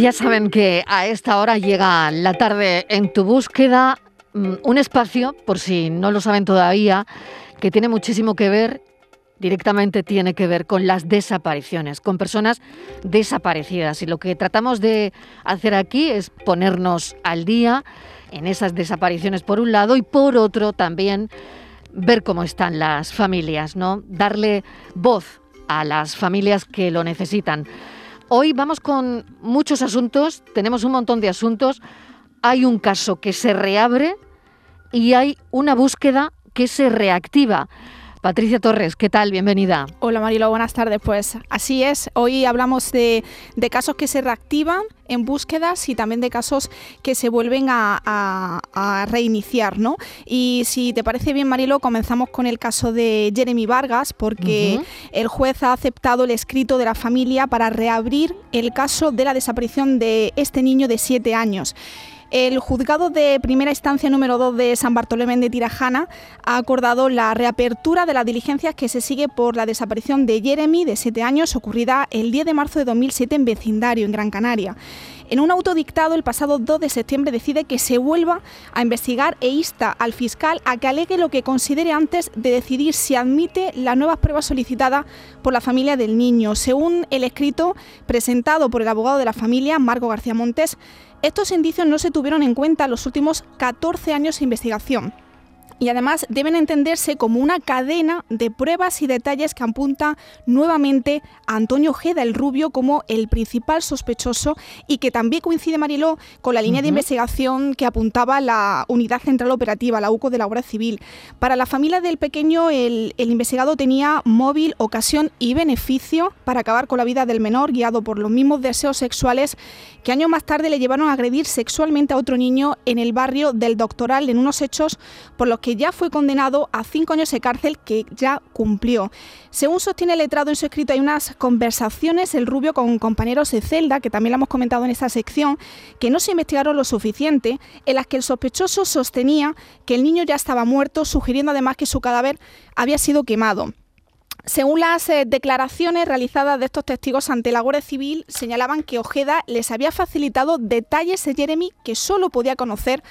Ya saben que a esta hora llega la tarde en tu búsqueda, mm, un espacio, por si no lo saben todavía, que tiene muchísimo que ver, directamente tiene que ver con las desapariciones, con personas desaparecidas. Y lo que tratamos de hacer aquí es ponernos al día en esas desapariciones por un lado y por otro también ver cómo están las familias, ¿no? Darle voz a las familias que lo necesitan. Hoy vamos con muchos asuntos, tenemos un montón de asuntos. Hay un caso que se reabre y hay una búsqueda que se reactiva. Patricia Torres, ¿qué tal? Bienvenida. Hola Marilo, buenas tardes. Pues así es, hoy hablamos de, casos que se reactivan en búsquedas y también de casos que se vuelven a, reiniciar, ¿no? Y si te parece bien, Marilo, comenzamos con el caso de Jeremy Vargas, porque el juez ha aceptado el escrito de la familia para reabrir el caso de la desaparición de este niño de siete años. El juzgado de primera instancia número 2 de San Bartolomé de Tirajana ha acordado la reapertura de las diligencias que se sigue por la desaparición de Jeremy, de 7 años, ocurrida el 10 de marzo de 2007 en vecindario, en Gran Canaria. En un auto dictado el pasado 2 de septiembre decide que se vuelva a investigar e insta al fiscal a que alegue lo que considere antes de decidir si admite las nuevas pruebas solicitadas por la familia del niño. Según el escrito presentado por el abogado de la familia, Marco García Montes, estos indicios no se tuvieron en cuenta en los últimos 14 años de investigación y además deben entenderse como una cadena de pruebas y detalles que apunta nuevamente a Antonio Ojeda, el rubio, como el principal sospechoso y que también coincide, Mariló, con la línea de investigación que apuntaba la Unidad Central Operativa, la UCO de la Guardia Civil. Para la familia del pequeño, el, el investigado tenía móvil, ocasión y beneficio para acabar con la vida del menor, guiado por los mismos deseos sexuales años más tarde le llevaron a agredir sexualmente a otro niño en el barrio del Doctoral, en unos hechos por los que ya fue condenado a cinco años de cárcel que ya cumplió. Según sostiene el letrado en su escrito, hay unas conversaciones, el rubio con compañeros de celda, que también lo hemos comentado en esta sección, que no se investigaron lo suficiente, en las que el sospechoso sostenía que el niño ya estaba muerto, sugiriendo además que su cadáver había sido quemado. Según las eh, declaraciones realizadas de estos testigos ante la Guardia Civil, señalaban que Ojeda les había facilitado detalles de Jeremy que solo podía conocer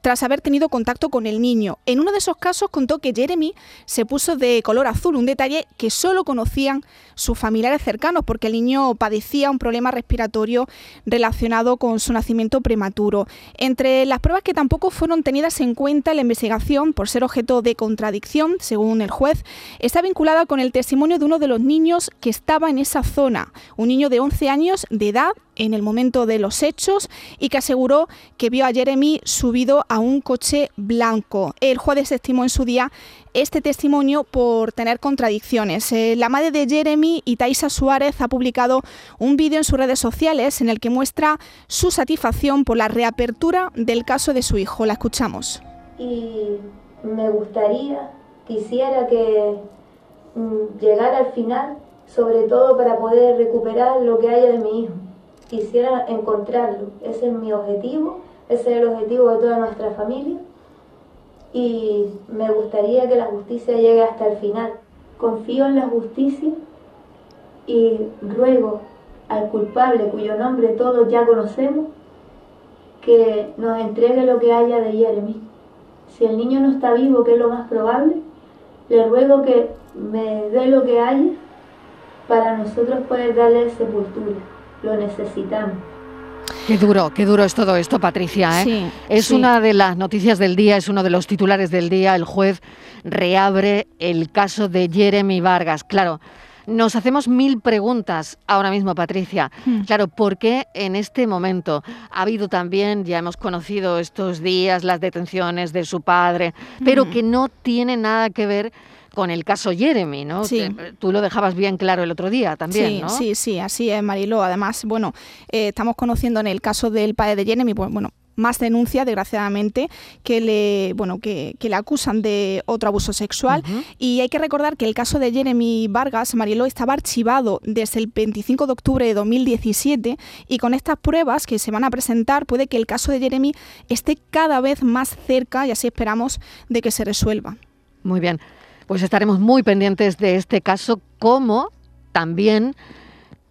tras haber tenido contacto con el niño. En uno de esos casos contó que Jeremy se puso de color azul, un detalle que solo conocían sus familiares cercanos porque el niño padecía un problema respiratorio relacionado con su nacimiento prematuro. Entre las pruebas que tampoco fueron tenidas en cuenta en la investigación por ser objeto de contradicción, según el juez, está vinculada con el testimonio de uno de los niños que estaba en esa zona, un niño de 11 años de edad en el momento de los hechos y que aseguró que vio a Jeremy subido a un coche blanco. El juez desestimó en su día este testimonio por tener contradicciones. Eh, la madre de Jeremy y Taisa Suárez ha publicado un vídeo en sus redes sociales en el que muestra su satisfacción por la reapertura del caso de su hijo. La escuchamos. Y me gustaría, quisiera que llegara al final, sobre todo para poder recuperar lo que haya de mi hijo quisiera encontrarlo. Ese es mi objetivo, ese es el objetivo de toda nuestra familia y me gustaría que la justicia llegue hasta el final. Confío en la justicia y ruego al culpable cuyo nombre todos ya conocemos que nos entregue lo que haya de Jeremy. Si el niño no está vivo, que es lo más probable, le ruego que me dé lo que haya para nosotros poder darle sepultura lo necesitamos. Qué duro, qué duro es todo esto, Patricia. ¿eh? es una de las noticias del día, es uno de los titulares del día. El juez reabre el caso de Jeremy Vargas. Claro, nos hacemos mil preguntas ahora mismo, Patricia. Hmm. Claro, ¿por qué en este momento ha habido también, ya hemos conocido estos días, las detenciones de su padre, pero hmm. que no tiene nada que ver con el caso Jeremy, ¿no? Sí. Eh, tú lo dejabas bien claro el otro día también, sí, ¿no? Sí, sí, así es, Mariló. Además, bueno, eh, estamos conociendo en el caso del padre de Jeremy, pues bueno, más denuncias, desgraciadamente, que le, bueno, que, le acusan de otro abuso sexual. Y hay que recordar que el caso de Jeremy Vargas, Mariló, estaba archivado desde el 25 de octubre de 2017 y con estas pruebas que se van a presentar puede que el caso de Jeremy esté cada vez más cerca y así esperamos de que se resuelva. Muy bien. Pues estaremos muy pendientes de este caso, como también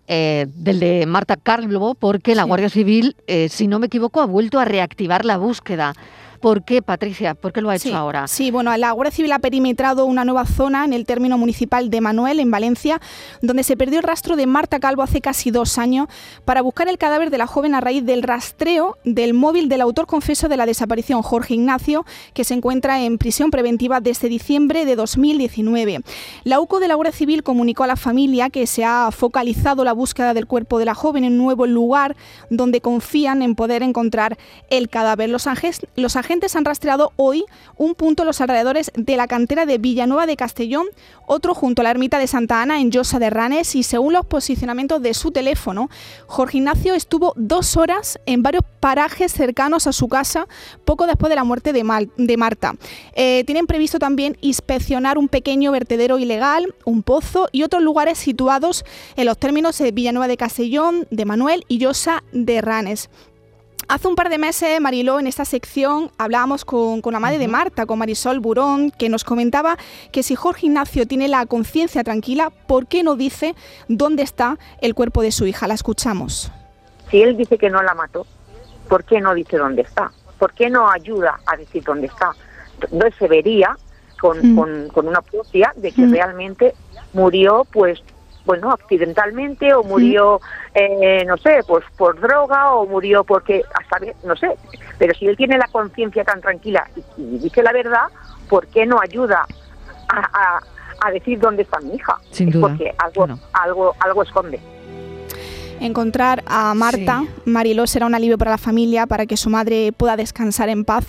eh, del de Marta Carlo, porque la Guardia Civil, eh, si no me equivoco, ha vuelto a reactivar la búsqueda. ¿Por qué, Patricia? ¿Por qué lo ha hecho ahora? Sí, bueno, la Guardia Civil ha perimetrado una nueva zona en el término municipal de Manuel, en Valencia, donde se perdió el rastro de Marta Calvo hace casi dos años para buscar el cadáver de la joven a raíz del rastreo del móvil del autor confeso de la desaparición, Jorge Ignacio, que se encuentra en prisión preventiva desde diciembre de 2019. La UCO de la Guardia Civil comunicó a la familia que se ha focalizado la búsqueda del cuerpo de la joven en un nuevo lugar donde confían en poder encontrar el cadáver. Los, los agentes han rastreado hoy un punto en los alrededores de la cantera de Villanueva de Castellón, otro junto a la ermita de Santa Ana en Llosa de Ranes y según los posicionamientos de su teléfono, Jorge Ignacio estuvo dos horas en varios parajes cercanos a su casa poco después de la muerte de, de Marta. Eh, tienen previsto también inspeccionar un pequeño vertedero ilegal, un pozo y otros lugares situados en los términos de Villanueva de Castellón, de Manuel y Llosa de Ranes. Hace un par de meses, Mariló, en esta sección hablábamos con, la madre de Marta, con Marisol Burón, que nos comentaba que si Jorge Ignacio tiene la conciencia tranquila, ¿por qué no dice dónde está el cuerpo de su hija? La escuchamos. Si él dice que no la mató, ¿por qué no dice dónde está? ¿Por qué no ayuda a decir dónde está? No se vería con, con, una propia de que realmente murió pues bueno, accidentalmente o murió, eh, no sé, pues por droga o murió porque, hasta, no sé, pero si él tiene la conciencia tan tranquila y, dice la verdad, ¿por qué no ayuda a, decir dónde está mi hija? Sin duda. Porque algo, algo, algo esconde. Encontrar a Marta, Mariló, será un alivio para la familia, para que su madre pueda descansar en paz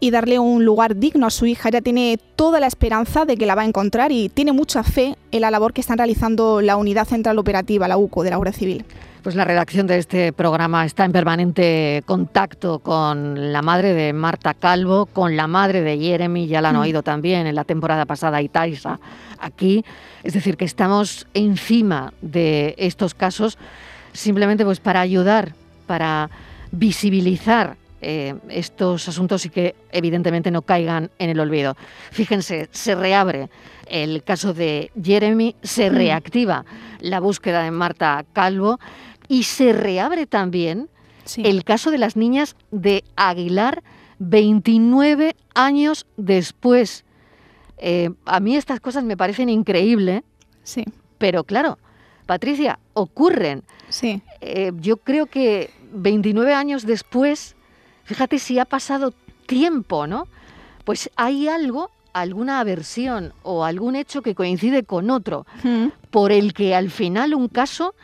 y darle un lugar digno a su hija. Ella tiene toda la esperanza de que la va a encontrar y tiene mucha fe en la labor que están realizando la Unidad Central Operativa, la UCO, de la Guardia Civil. Pues la redacción de este programa está en permanente contacto con la madre de Marta Calvo, con la madre de Jeremy, ya la han mm. oído también en la temporada pasada, y Taisa aquí. Es decir, que estamos encima de estos casos simplemente pues para ayudar, para visibilizar eh, estos asuntos y que evidentemente no caigan en el olvido. Fíjense, se reabre el caso de Jeremy, se mm. reactiva la búsqueda de Marta Calvo y se reabre también el caso de las niñas de Aguilar 29 años después. Eh, a mí estas cosas me parecen increíbles, sí. pero claro, Patricia, ocurren. Sí. Eh, yo creo que 29 años después Fíjate si ha pasado tiempo, ¿no? Pues hay algo, alguna aversión o algún hecho que coincide con otro, por el que al final un caso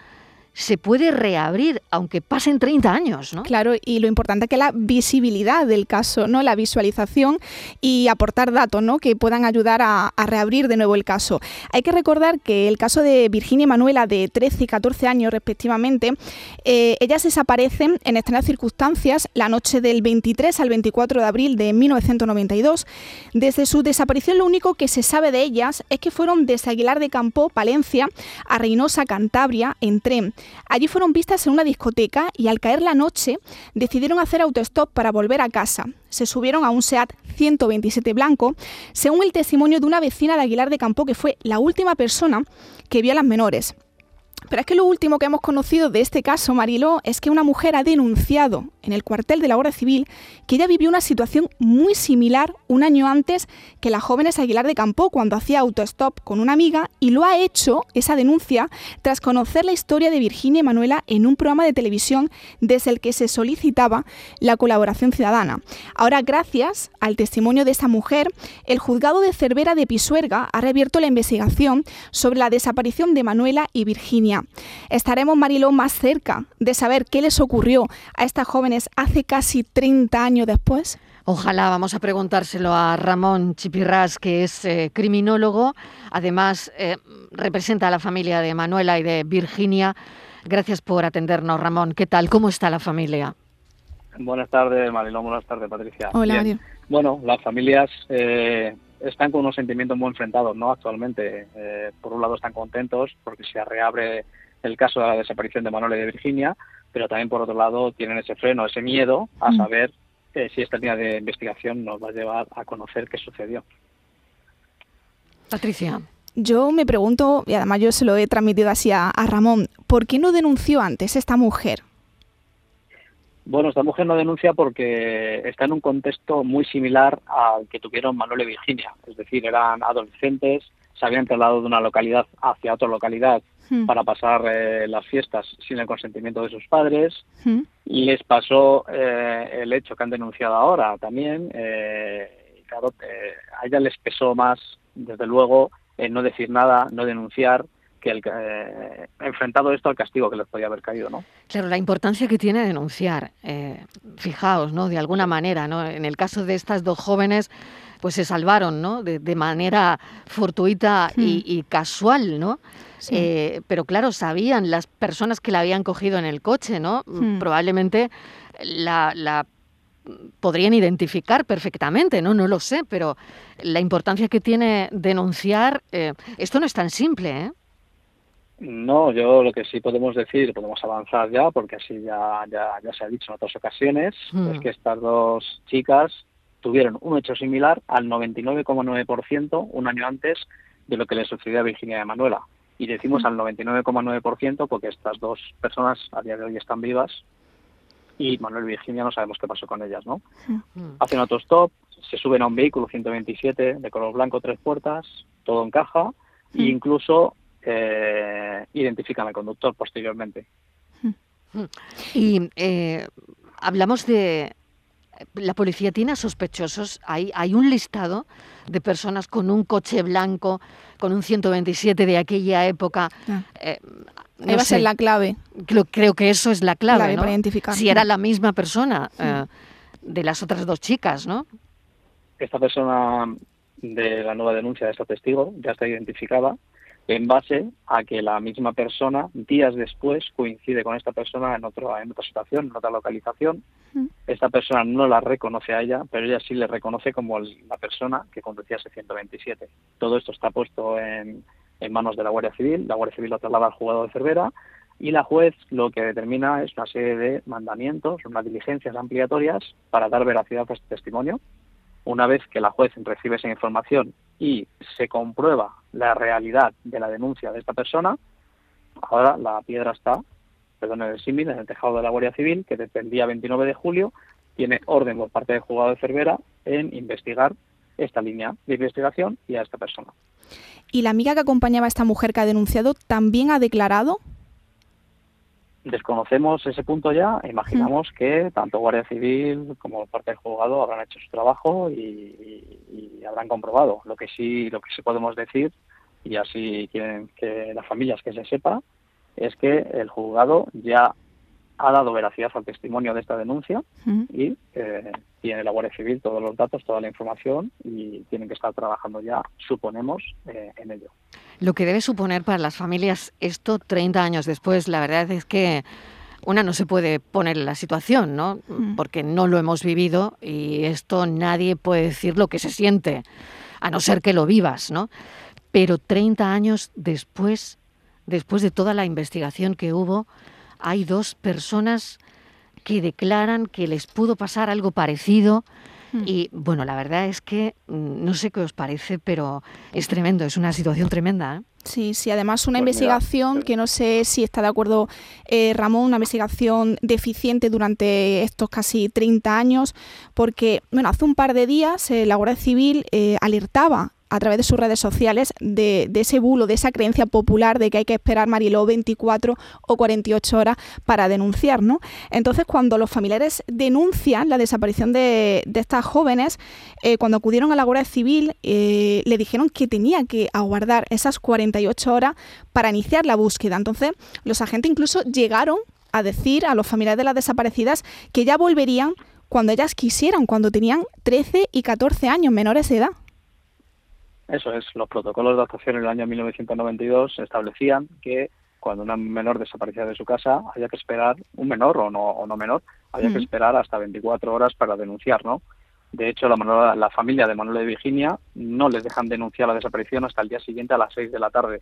se puede reabrir, aunque pasen 30 años, ¿no? Claro, y lo importante es que la visibilidad del caso, ¿no? La visualización y aportar datos, ¿no? Que puedan ayudar a, reabrir de nuevo el caso. Hay que recordar que el caso de Virginia y Manuela, de 13 y 14 años respectivamente, eh, ellas desaparecen en extrañas circunstancias la noche del 23 al 24 de abril de 1992. Desde su desaparición lo único que se sabe de ellas es que fueron desde Aguilar de Campo, Palencia, a Reynosa, Cantabria, en tren. Allí fueron vistas en una discoteca y al caer la noche decidieron hacer autostop para volver a casa. Se subieron a un SEAT 127 blanco, según el testimonio de una vecina de Aguilar de Campo que fue la última persona que vio a las menores. Pero es que lo último que hemos conocido de este caso, Mariló, es que una mujer ha denunciado en el cuartel de la Guardia Civil que ella vivió una situación muy similar un año antes que la joven Aguilar de Campo cuando hacía autostop con una amiga y lo ha hecho, esa denuncia, tras conocer la historia de Virginia y Manuela en un programa de televisión desde el que se solicitaba la colaboración ciudadana. Ahora, gracias al testimonio de esta mujer, el juzgado de Cervera de Pisuerga ha reabierto la investigación sobre la desaparición de Manuela y Virginia. Estaremos, Mariló, más cerca de saber qué les ocurrió a estas jóvenes hace casi 30 años después. Ojalá, vamos a preguntárselo a Ramón Chipirras, que es eh, criminólogo, además eh, representa a la familia de Manuela y de Virginia. Gracias por atendernos, Ramón. ¿Qué tal? ¿Cómo está la familia? Buenas tardes, Marilón. Buenas tardes, Patricia. Hola, Bueno, las familias eh, están con unos sentimientos muy enfrentados, ¿no? Actualmente, por un lado están contentos porque se reabre el caso de la desaparición de Manuela y de Virginia, pero también por otro lado tienen ese freno, ese miedo a mm. saber eh, si esta línea de investigación nos va a llevar a conocer qué sucedió. Patricia. Yo me pregunto, y además yo se lo he transmitido así a, a Ramón, ¿por qué no denunció antes esta mujer? Bueno, esta mujer no denuncia porque está en un contexto muy similar al que tuvieron Manuel y Virginia. Es decir, eran adolescentes, se habían trasladado de una localidad hacia otra localidad Hmm. para pasar eh, las fiestas sin el consentimiento de sus padres. Hmm. Y les pasó eh, el hecho que han denunciado ahora también. Eh, y claro, eh, a ella les pesó más, desde luego, no decir nada, no denunciar, que el, eh, enfrentado esto al castigo que les podía haber caído, ¿no? Claro, la importancia que tiene denunciar. Eh, fijaos, ¿no? De alguna manera, ¿no? En el caso de estas dos jóvenes, pues se salvaron, ¿no? De, de manera fortuita y, Hmm. y casual, ¿no? Sí. Eh, pero claro, sabían las personas que la habían cogido en el coche, ¿no? Hmm. Probablemente la, la podrían identificar perfectamente, ¿no? No lo sé, pero la importancia que tiene denunciar, eh, esto no es tan simple, ¿eh? No, yo lo que sí podemos decir, podemos avanzar ya, porque así ya, ya, ya se ha dicho en otras ocasiones, Hmm. es que estas dos chicas tuvieron un hecho similar al 99,9% un año antes de lo que le sucedió a Virginia y a Manuela. Y decimos al 99,9% porque estas dos personas a día de hoy están vivas y Manuel y Virginia no sabemos qué pasó con ellas, ¿no? Mm. Hacen autostop, se suben a un vehículo 127 de color blanco, tres puertas, todo encaja e incluso eh, identifican al conductor posteriormente. Y eh, hablamos de... La policía tiene a sospechosos, hay, hay un listado de personas con un coche blanco, con un 127 de aquella época. Ah. eh, no Ahí va a ser sé, la clave. creo, creo que eso es la clave, Clave ¿no? para identificar. Si era la misma persona eh, de las otras dos chicas, ¿no? Esta persona de la nueva denuncia de este testigo ya está identificada en base a que la misma persona días después coincide con esta persona en otra en otra situación, en otra localización. Mm. Esta persona no la reconoce a ella, pero ella sí le reconoce como el- la persona que conducía ese 127. Todo esto está puesto en, en manos de la Guardia Civil. La Guardia Civil lo traslada al juzgado de Cervera y la juez lo que determina es una serie de mandamientos, unas diligencias ampliatorias para dar veracidad a este testimonio. Una vez que la juez recibe esa información y se comprueba la realidad de la denuncia de esta persona, ahora la piedra está, perdón, en el símil, en el tejado de la Guardia Civil, que desde el día 29 de julio tiene orden por parte del juzgado de Cervera en investigar esta línea de investigación y a esta persona. ¿Y la amiga que acompañaba a esta mujer que ha denunciado también ha declarado? Desconocemos ese punto ya, imaginamos que tanto Guardia Civil como parte del juzgado habrán hecho su trabajo y, y- y habrán comprobado. Lo que sí, lo que sí podemos decir, y así quieren que las familias que se sepa, es que el juzgado ya ha dado veracidad al testimonio de esta denuncia Mm. y eh, tiene la Guardia Civil todos los datos, toda la información y tienen que estar trabajando ya, suponemos, eh, en ello. Lo que debe suponer para las familias esto 30 años después, la verdad es que una no se puede poner en la situación, ¿no? Mm. Porque no lo hemos vivido y esto nadie puede decir lo que se siente, a no ser que lo vivas, ¿no? Pero 30 años después, después de toda la investigación que hubo, hay dos personas que declaran que les pudo pasar algo parecido. Mm. Y bueno, la verdad es que mm, no sé qué os parece, pero es tremendo, es una situación tremenda. ¿eh? Sí, sí, además una Pues investigación eh, que no sé si está de acuerdo eh, Ramón, una investigación deficiente durante estos casi 30 años, porque, bueno, hace un par de días eh, la Guardia Civil eh, alertaba a través de sus redes sociales de, ese bulo, de esa creencia popular de que hay que esperar Mariló 24 o 48 horas para denunciar, ¿no? Entonces, cuando los familiares denuncian la desaparición de, de estas jóvenes, eh, cuando acudieron a la Guardia Civil, eh, le dijeron que tenía que aguardar esas 48 horas para iniciar la búsqueda. Entonces, los agentes incluso llegaron a decir a los familiares de las desaparecidas que ya volverían cuando ellas quisieran, cuando tenían 13 y 14 años menores de edad. Eso es, los protocolos de actuación en el año 1992 establecían que cuando una menor desaparecía de su casa había que esperar, un menor o no, o no menor, había que esperar hasta 24 horas para denunciar, ¿no? De hecho, la, la familia de Manuel de Virginia no les dejan denunciar la desaparición hasta el día siguiente a las 6 de la tarde.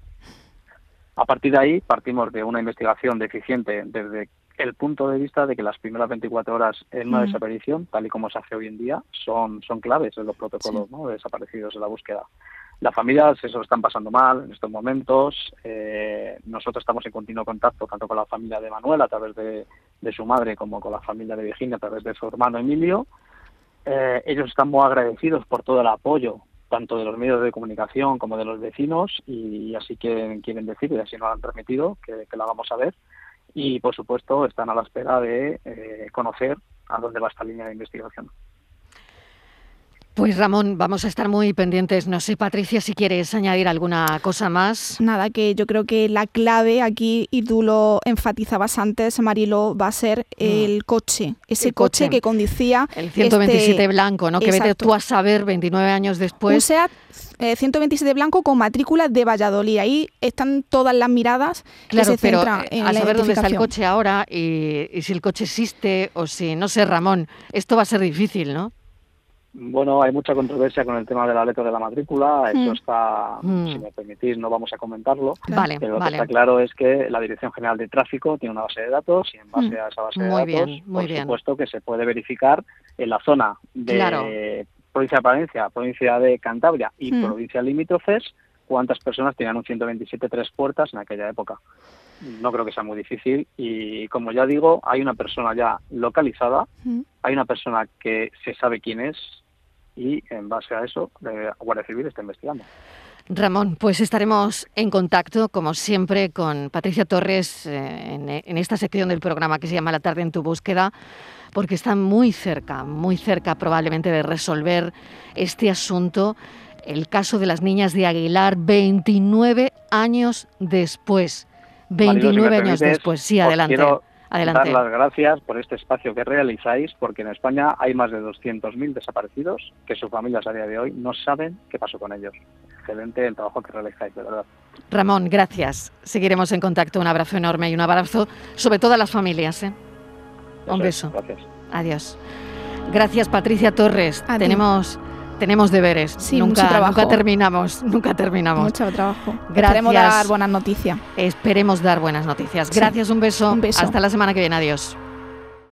A partir de ahí partimos de una investigación deficiente desde el punto de vista de que las primeras 24 horas en una desaparición, tal y como se hace hoy en día, son, son claves en los protocolos ¿no? de desaparecidos en la búsqueda. Las familias eso lo están pasando mal en estos momentos. Eh, nosotros estamos en continuo contacto tanto con la familia de Manuel a través de, su madre como con la familia de Virginia a través de su hermano Emilio. Eh, ellos están muy agradecidos por todo el apoyo tanto de los medios de comunicación como de los vecinos y así que quieren decir y así nos han permitido que, que la vamos a ver y por supuesto están a la espera de eh, conocer a dónde va esta línea de investigación. Pues Ramón, vamos a estar muy pendientes. No sé, Patricia, si quieres añadir alguna cosa más. Nada, que yo creo que la clave aquí, y tú lo enfatizabas antes, Marilo, va a ser mm. el coche. Ese coche. que conducía. El 127 este blanco, ¿no? Que vete tú a saber 29 años después. Un SEAT 127 blanco con matrícula de Valladolid. Ahí están todas las miradas claro, que se pero centran en a saber dónde está el coche ahora y, y si el coche existe o si, no sé, Ramón, esto va a ser difícil, ¿no? Bueno, hay mucha controversia con el tema de la letra de la matrícula. Eso mm. está, mm. si me permitís, no vamos a comentarlo. Vale, pero lo que está claro es que la Dirección General de Tráfico tiene una base de datos y en base mm. a esa base de datos, por supuesto que se puede verificar en la zona de provincia de Palencia, provincia de Cantabria y provincia limítrofes cuántas personas tenían un 127 tres puertas en aquella época. No creo que sea muy difícil y como ya digo, hay una persona ya localizada, hay una persona que se sabe quién es, y en base a eso la Guardia Civil está investigando. Ramón, pues estaremos en contacto, como siempre, con Patricia Torres eh, en, esta sección del programa que se llama La tarde en tu búsqueda, porque está muy cerca, muy cerca probablemente de resolver este asunto, el caso de las niñas de Aguilar, 29 años después. 29 años después, sí, adelante. Dar las gracias por este espacio que realizáis, porque en España hay más de 200.000 desaparecidos que sus familias a día de hoy no saben qué pasó con ellos. Excelente el trabajo que realizáis, de verdad. Ramón, gracias. Seguiremos en contacto. Un abrazo enorme y un abrazo sobre todas las familias. ¿eh? Un beso. gracias. Adiós. Gracias, Patricia Torres. Tenemos tenemos deberes. Sí, nunca, mucho trabajo. nunca terminamos, nunca terminamos. Mucho trabajo. Esperemos dar buenas noticias. Esperemos dar buenas noticias. Gracias, un beso. Un beso. Hasta la semana que viene. Adiós.